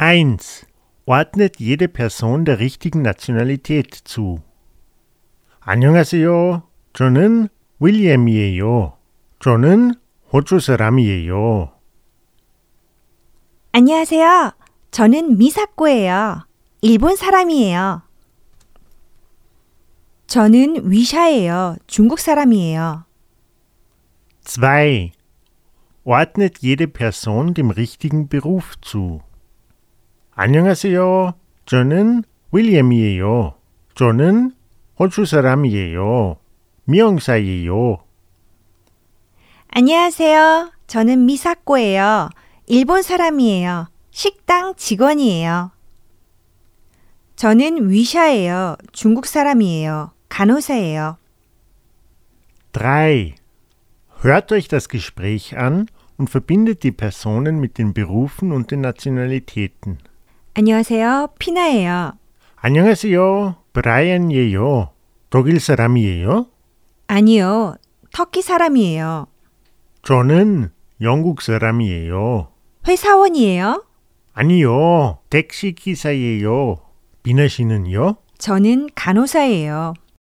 1. Ordnet jede Person der richtigen Nationalität zu. 안녕하세요. 저는 윌리엄이에요. 저는 호주 사람이에요. 안녕하세요. 저는 미사코예요. 일본 사람이에요. 저는 위샤예요. 중국 사람이에요. 2. Ordnet jede Person dem richtigen Beruf zu. 안녕하세요. 저는 윌리엄이에요. 저는 호주 사람이에요. 미용사예요. 안녕하세요. 저는 미사코예요. 일본 사람이에요. 식당 직원이에요. 저는 위샤예요. 중국 사람이에요. 간호사예요. 3. Hört euch das Gespräch an und verbindet die Personen mit den Berufen und den Nationalitäten. 안녕하세요. 피나예요. 안녕하세요. 브라이언이에요. 독일 사람이에요? 아니요. 터키 사람이에요. 저는 영국 사람이에요. 회사원이에요. 아니요. 택시 기사예요. 비나 씨는요? 저는 간호사예요.